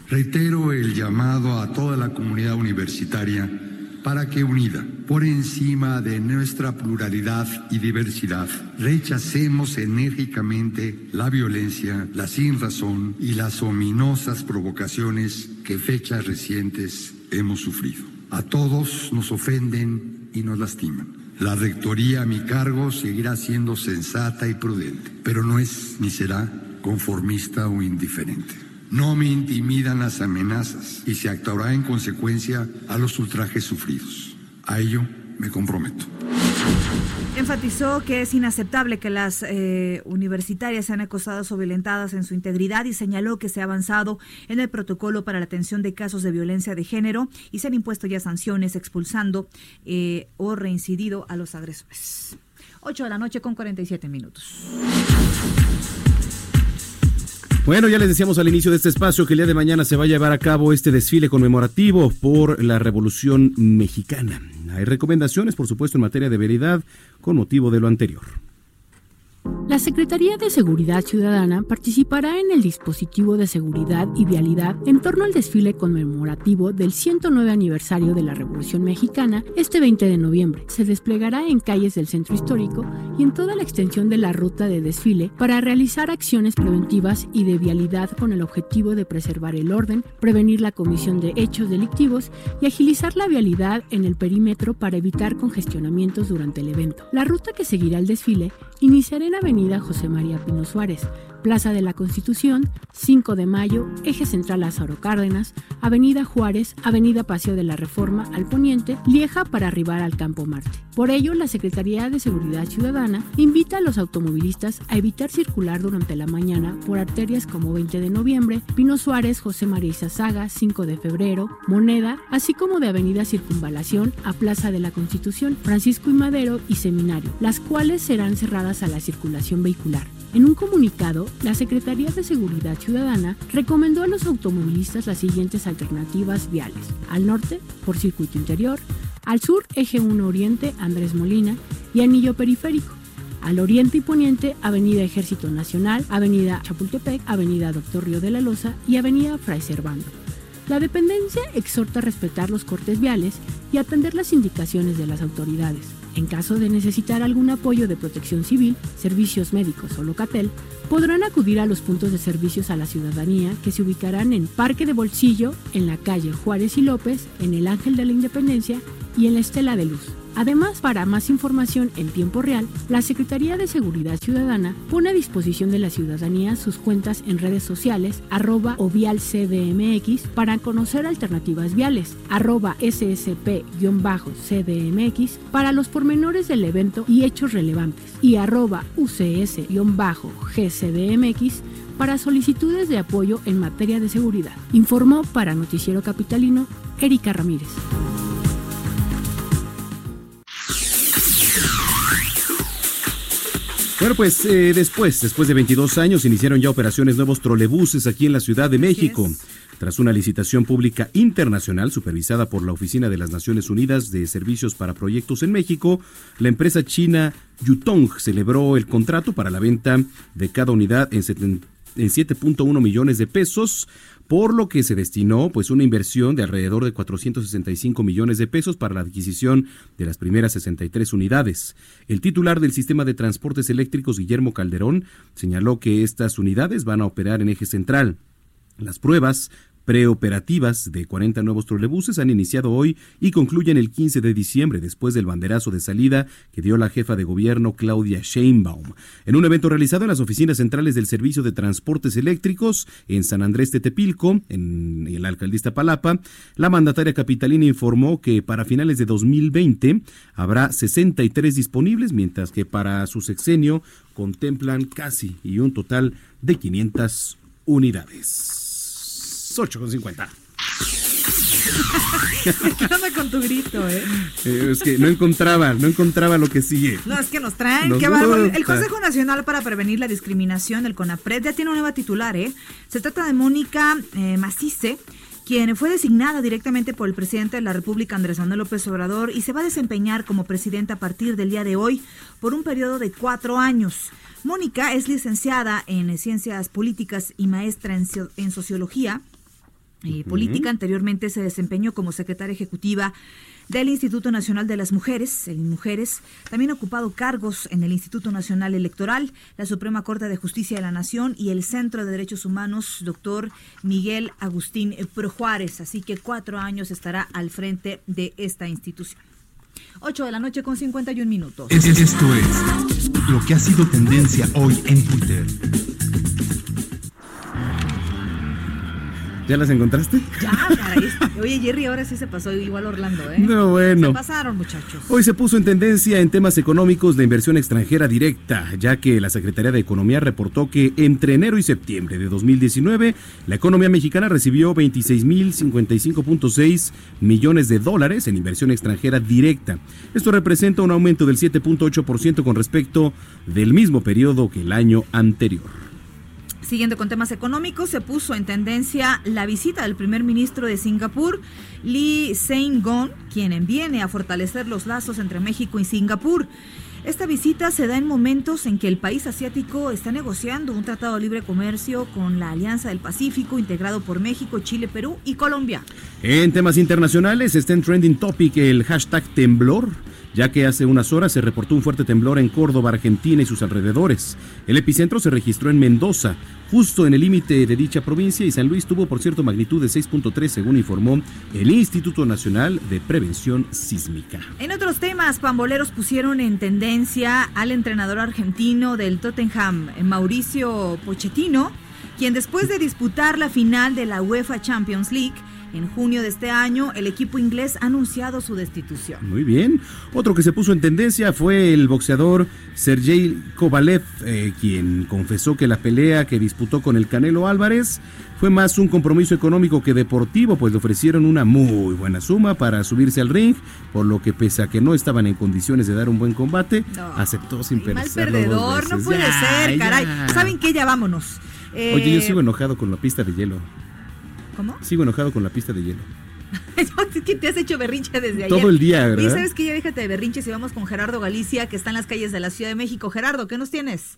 Reitero el llamado a toda la comunidad universitaria para que unida, por encima de nuestra pluralidad y diversidad, rechacemos enérgicamente la violencia, la sinrazón y las ominosas provocaciones que fechas recientes hemos sufrido. A todos nos ofenden y nos lastiman. La rectoría a mi cargo seguirá siendo sensata y prudente, pero no es ni será conformista o indiferente. No me intimidan las amenazas y se actuará en consecuencia a los ultrajes sufridos. A ello me comprometo.
Enfatizó que es inaceptable que las eh, universitarias sean acosadas o violentadas en su integridad y señaló que se ha avanzado en el protocolo para la atención de casos de violencia de género y se han impuesto ya sanciones expulsando eh, o reincidido a los agresores. 8 de la noche con 47 minutos.
Bueno, ya les decíamos al inicio de este espacio que el día de mañana se va a llevar a cabo este desfile conmemorativo por la Revolución Mexicana. Hay recomendaciones, por supuesto, en materia de veridad con motivo de lo anterior.
La Secretaría de Seguridad Ciudadana participará en el dispositivo de seguridad y vialidad en torno al desfile conmemorativo del 109 aniversario de la Revolución Mexicana este 20 de noviembre. Se desplegará en calles del centro histórico y en toda la extensión de la ruta de desfile para realizar acciones preventivas y de vialidad con el objetivo de preservar el orden, prevenir la comisión de hechos delictivos y agilizar la vialidad en el perímetro para evitar congestionamientos durante el evento. La ruta que seguirá el desfile iniciará en Avenida José María Pino Suárez, Plaza de la Constitución, 5 de Mayo, Eje Central Lázaro Cárdenas, Avenida Juárez, Avenida Paseo de la Reforma al Poniente, Lieja para arribar al Campo Marte. Por ello, la Secretaría de Seguridad Ciudadana invita a los automovilistas a evitar circular durante la mañana por arterias como 20 de noviembre, Pino Suárez, José María Izazaga, 5 de febrero, Moneda, así como de Avenida Circunvalación a Plaza de la Constitución, Francisco y Madero y Seminario, las cuales serán cerradas a la circulación vehicular. En un comunicado, la Secretaría de Seguridad Ciudadana recomendó a los automovilistas las siguientes alternativas viales. Al norte, por circuito interior, al sur, eje 1 Oriente, Andrés Molina, y anillo periférico. Al oriente y poniente, Avenida Ejército Nacional, Avenida Chapultepec, Avenida Doctor Río de la Loza y Avenida Fray Servando. La dependencia exhorta a respetar los cortes viales y atender las indicaciones de las autoridades. En caso de necesitar algún apoyo de protección civil, servicios médicos o locatel, podrán acudir a los puntos de servicios a la ciudadanía que se ubicarán en Parque de Bolsillo, en la calle Juárez y López, en el Ángel de la Independencia y en la Estela de Luz. Además, para más información en tiempo real, la Secretaría de Seguridad Ciudadana pone a disposición de la ciudadanía sus cuentas en redes sociales arroba o vialcdmx para conocer alternativas viales, arroba ssp-cdmx para los pormenores del evento y hechos relevantes y arroba ucs-gcdmx para solicitudes de apoyo en materia de seguridad. Informó para Noticiero Capitalino Erika Ramírez.
Bueno, pues eh, después, después de 22 años, iniciaron ya operaciones nuevos trolebuses aquí en la Ciudad de México. Tras una licitación pública internacional supervisada por la Oficina de las Naciones Unidas de Servicios para Proyectos en México, la empresa china Yutong celebró el contrato para la venta de cada unidad en 7.1 millones de pesos por lo que se destinó pues una inversión de alrededor de 465 millones de pesos para la adquisición de las primeras 63 unidades. El titular del sistema de transportes eléctricos Guillermo Calderón señaló que estas unidades van a operar en eje central. Las pruebas preoperativas de 40 nuevos trolebuses han iniciado hoy y concluyen el 15 de diciembre después del banderazo de salida que dio la jefa de gobierno Claudia Sheinbaum. En un evento realizado en las oficinas centrales del Servicio de Transportes Eléctricos en San Andrés de Tepilco, en el alcaldista Palapa, la mandataria capitalina informó que para finales de 2020 habrá 63 disponibles, mientras que para su sexenio contemplan casi y un total de 500 unidades. 8,50.
¿Qué onda con tu grito, eh?
eh? Es que no encontraba, no encontraba lo que sigue.
No, es que nos traen. qué bárbaro. El Consejo Nacional para Prevenir la Discriminación, el CONAPRED, ya tiene una nueva titular, ¿eh? Se trata de Mónica eh, Macice quien fue designada directamente por el presidente de la República, Andrés Manuel López Obrador, y se va a desempeñar como presidenta a partir del día de hoy por un periodo de cuatro años. Mónica es licenciada en Ciencias Políticas y maestra en Sociología y política. Anteriormente se desempeñó como secretaria ejecutiva del Instituto Nacional de las Mujeres, el Mujeres. También ha ocupado cargos en el Instituto Nacional Electoral, la Suprema Corte de Justicia de la Nación y el Centro de Derechos Humanos, doctor Miguel Agustín Pro Juárez. Así que cuatro años estará al frente de esta institución. 8 de la noche con 51 minutos.
Esto es lo que ha sido tendencia hoy en Twitter.
¿Ya las encontraste?
Ya, caray. Oye, Jerry, ahora sí se pasó igual Orlando, ¿eh?
No, bueno.
Se pasaron, muchachos.
Hoy se puso en tendencia en temas económicos de inversión extranjera directa, ya que la Secretaría de Economía reportó que entre enero y septiembre de 2019, la economía mexicana recibió 26.055.6 millones de dólares en inversión extranjera directa. Esto representa un aumento del 7.8% con respecto del mismo periodo que el año anterior.
Siguiendo con temas económicos, se puso en tendencia la visita del primer ministro de Singapur, Lee Sein-gon, quien viene a fortalecer los lazos entre México y Singapur. Esta visita se da en momentos en que el país asiático está negociando un tratado de libre comercio con la Alianza del Pacífico integrado por México, Chile, Perú y Colombia.
En temas internacionales está en trending topic el hashtag temblor ya que hace unas horas se reportó un fuerte temblor en Córdoba, Argentina y sus alrededores. El epicentro se registró en Mendoza, justo en el límite de dicha provincia, y San Luis tuvo, por cierto, magnitud de 6.3, según informó el Instituto Nacional de Prevención Sísmica.
En otros temas, pamboleros pusieron en tendencia al entrenador argentino del Tottenham, Mauricio Pochettino, quien después de disputar la final de la UEFA Champions League, en junio de este año, el equipo inglés ha anunciado su destitución.
Muy bien. Otro que se puso en tendencia fue el boxeador Sergei Kovalev, eh, quien confesó que la pelea que disputó con el Canelo Álvarez fue más un compromiso económico que deportivo, pues le ofrecieron una muy buena suma para subirse al ring, por lo que pese a que no estaban en condiciones de dar un buen combate, aceptó sin
Mal
pensarlo
perdedor,
dos
no puede
Ya,
ser, caray.
ya.
¿Saben qué? Ya vámonos.
Oye, yo
Eh,
sigo enojado con la pista de hielo.
¿Cómo?
Sigo enojado con la pista de hielo.
Es que te has hecho berrinche desde ayer.
Todo el día, ¿verdad?
Y sabes que ya déjate de berrinches y vamos con Gerardo Galicia, que está en las calles de la Ciudad de México. Gerardo, ¿qué nos tienes?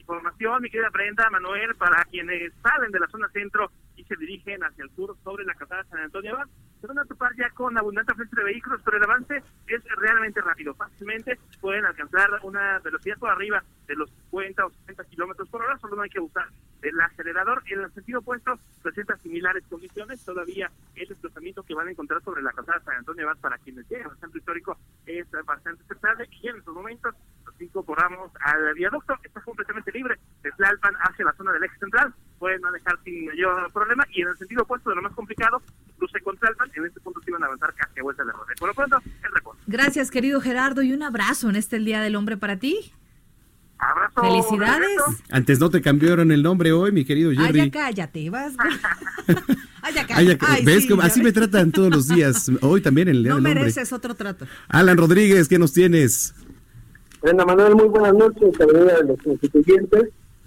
información, mi querida Brenda, Manuel, para quienes salen de la zona centro y se dirigen hacia el sur sobre la casada San Antonio Abad, se van a topar ya con abundante afluencia de vehículos, pero el avance es realmente rápido. Fácilmente pueden alcanzar una velocidad por arriba de los 50 o 60 kilómetros por hora, solo no hay que usar el acelerador. En el sentido opuesto, presenta similares condiciones. Todavía el desplazamiento que van a encontrar sobre la casada San Antonio Abad para quienes llegan al centro histórico es bastante aceptable y en estos momentos nos incorporamos al viaducto. Está completamente libre de Tlalpan hacia la zona del eje central. Pueden manejar sin mayor problema y en el sentido opuesto de lo más complicado, cruce con Tlalpan. En este punto sí van a avanzar casi a vuelta de la rueda. Por lo pronto, el reporte.
Gracias, querido Gerardo, y un abrazo en este el Día del Hombre para ti.
Abrazo.
Felicidades.
Antes no te cambiaron el nombre hoy, mi querido
Ay,
Jerry.
ya cállate, vas. Ay, ya cállate.
Ay,
Ay,
¿Ves
sí,
cómo- así me tratan todos los días. Hoy también en el Día
No
del Hombre.
mereces otro trato.
Alan Rodríguez, ¿qué nos tienes?
Brenda Manuel, muy buenas noches. Avenida de los Constituyentes,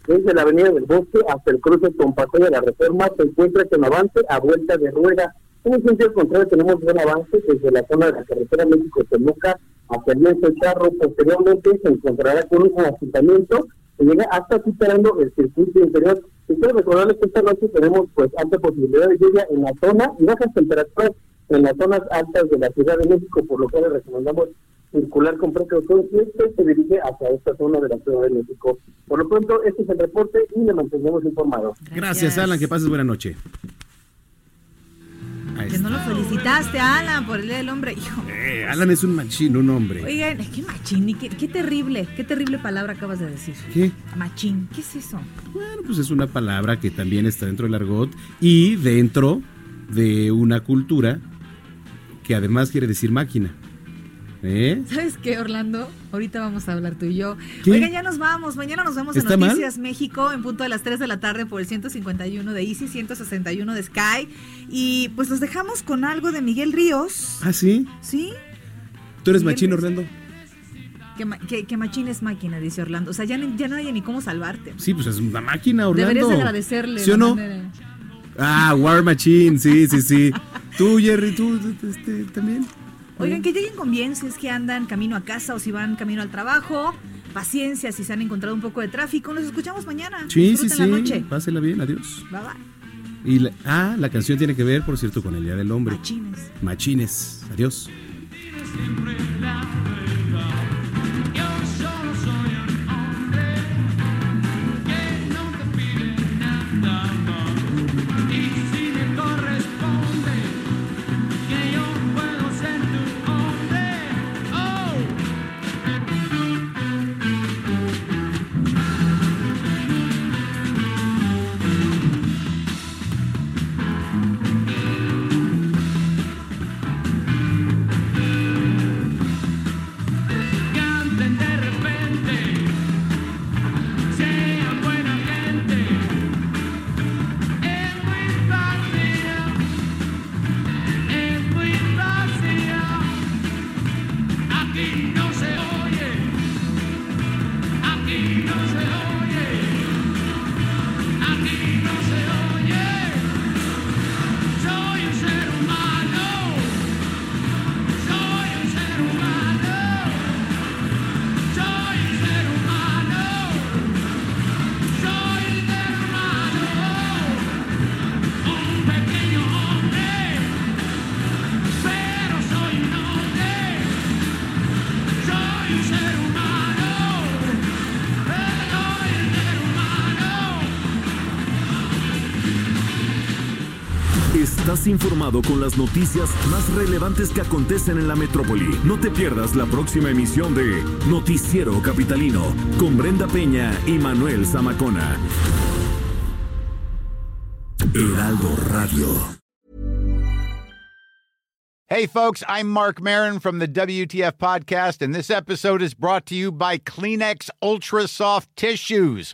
desde la Avenida del Bosque hasta el cruce con Paseo de la Reforma, se encuentra con avance a vuelta de rueda. En el sentido contrario, tenemos buen avance desde la zona de la carretera México-Toluca hacia el Lienzo Charro. Posteriormente se encontrará con un asentamiento que llega hasta superando el circuito interior. Y quiero recordarles que esta noche tenemos pues alta posibilidad de lluvia en la zona y bajas temperaturas en las zonas altas de la Ciudad de México, por lo cual les recomendamos circular con precaución y este se dirige hacia esta zona de la Ciudad de México. Por lo pronto, este es el reporte y le mantendremos informado.
Gracias, Alan, que pases buena noche.
Que no lo felicitaste, Alan, por el Día del Hombre. Hijo.
Eh, Alan es un machín, un hombre.
Oigan, qué machín, y qué, qué terrible, qué terrible palabra acabas de decir.
¿Qué?
Machín, ¿qué es eso?
Bueno, pues es una palabra que también está dentro del argot y dentro de una cultura que además quiere decir máquina. ¿Eh?
¿Sabes qué, Orlando? Ahorita vamos a hablar tú y yo.
¿Qué?
Oigan, ya nos vamos. Mañana nos vemos en. Noticias México en punto de las 3 de la tarde por el 151 de Easy, 161 de Sky. Y pues nos dejamos con algo de Miguel Ríos.
¿Ah, sí?
¿Sí?
¿Tú eres
Miguel
machín,
Ríos.
Orlando?
Que, que, que machín es máquina, dice Orlando. O sea, ya, ya no hay ni cómo salvarte.
Sí, pues es una máquina, Orlando.
Deberías de agradecerle.
¿Sí o no?
manera.
Ah, War Machine, sí, sí, sí. Tú, Jerry, tú este, también.
Oigan, que lleguen con bien si es que andan camino a casa o si van camino al trabajo. Paciencia si se han encontrado un poco de tráfico. Nos escuchamos mañana.
Sí, sí,
Disfruten
sí.
la noche.
Pásela bien, adiós.
Bye bye.
Y la- ah, la canción tiene que ver, por cierto, con el Día del Hombre.
Machines.
Machines. Adiós.
Informado con las noticias más relevantes que acontecen en la metrópoli. No te pierdas la próxima emisión de Noticiero Capitalino con Brenda Peña y Manuel Zamacona. Heraldo Radio.
Hey, folks, I'm Mark Marin from the WTF Podcast, and this episode is brought to you by Kleenex Ultra Soft Tissues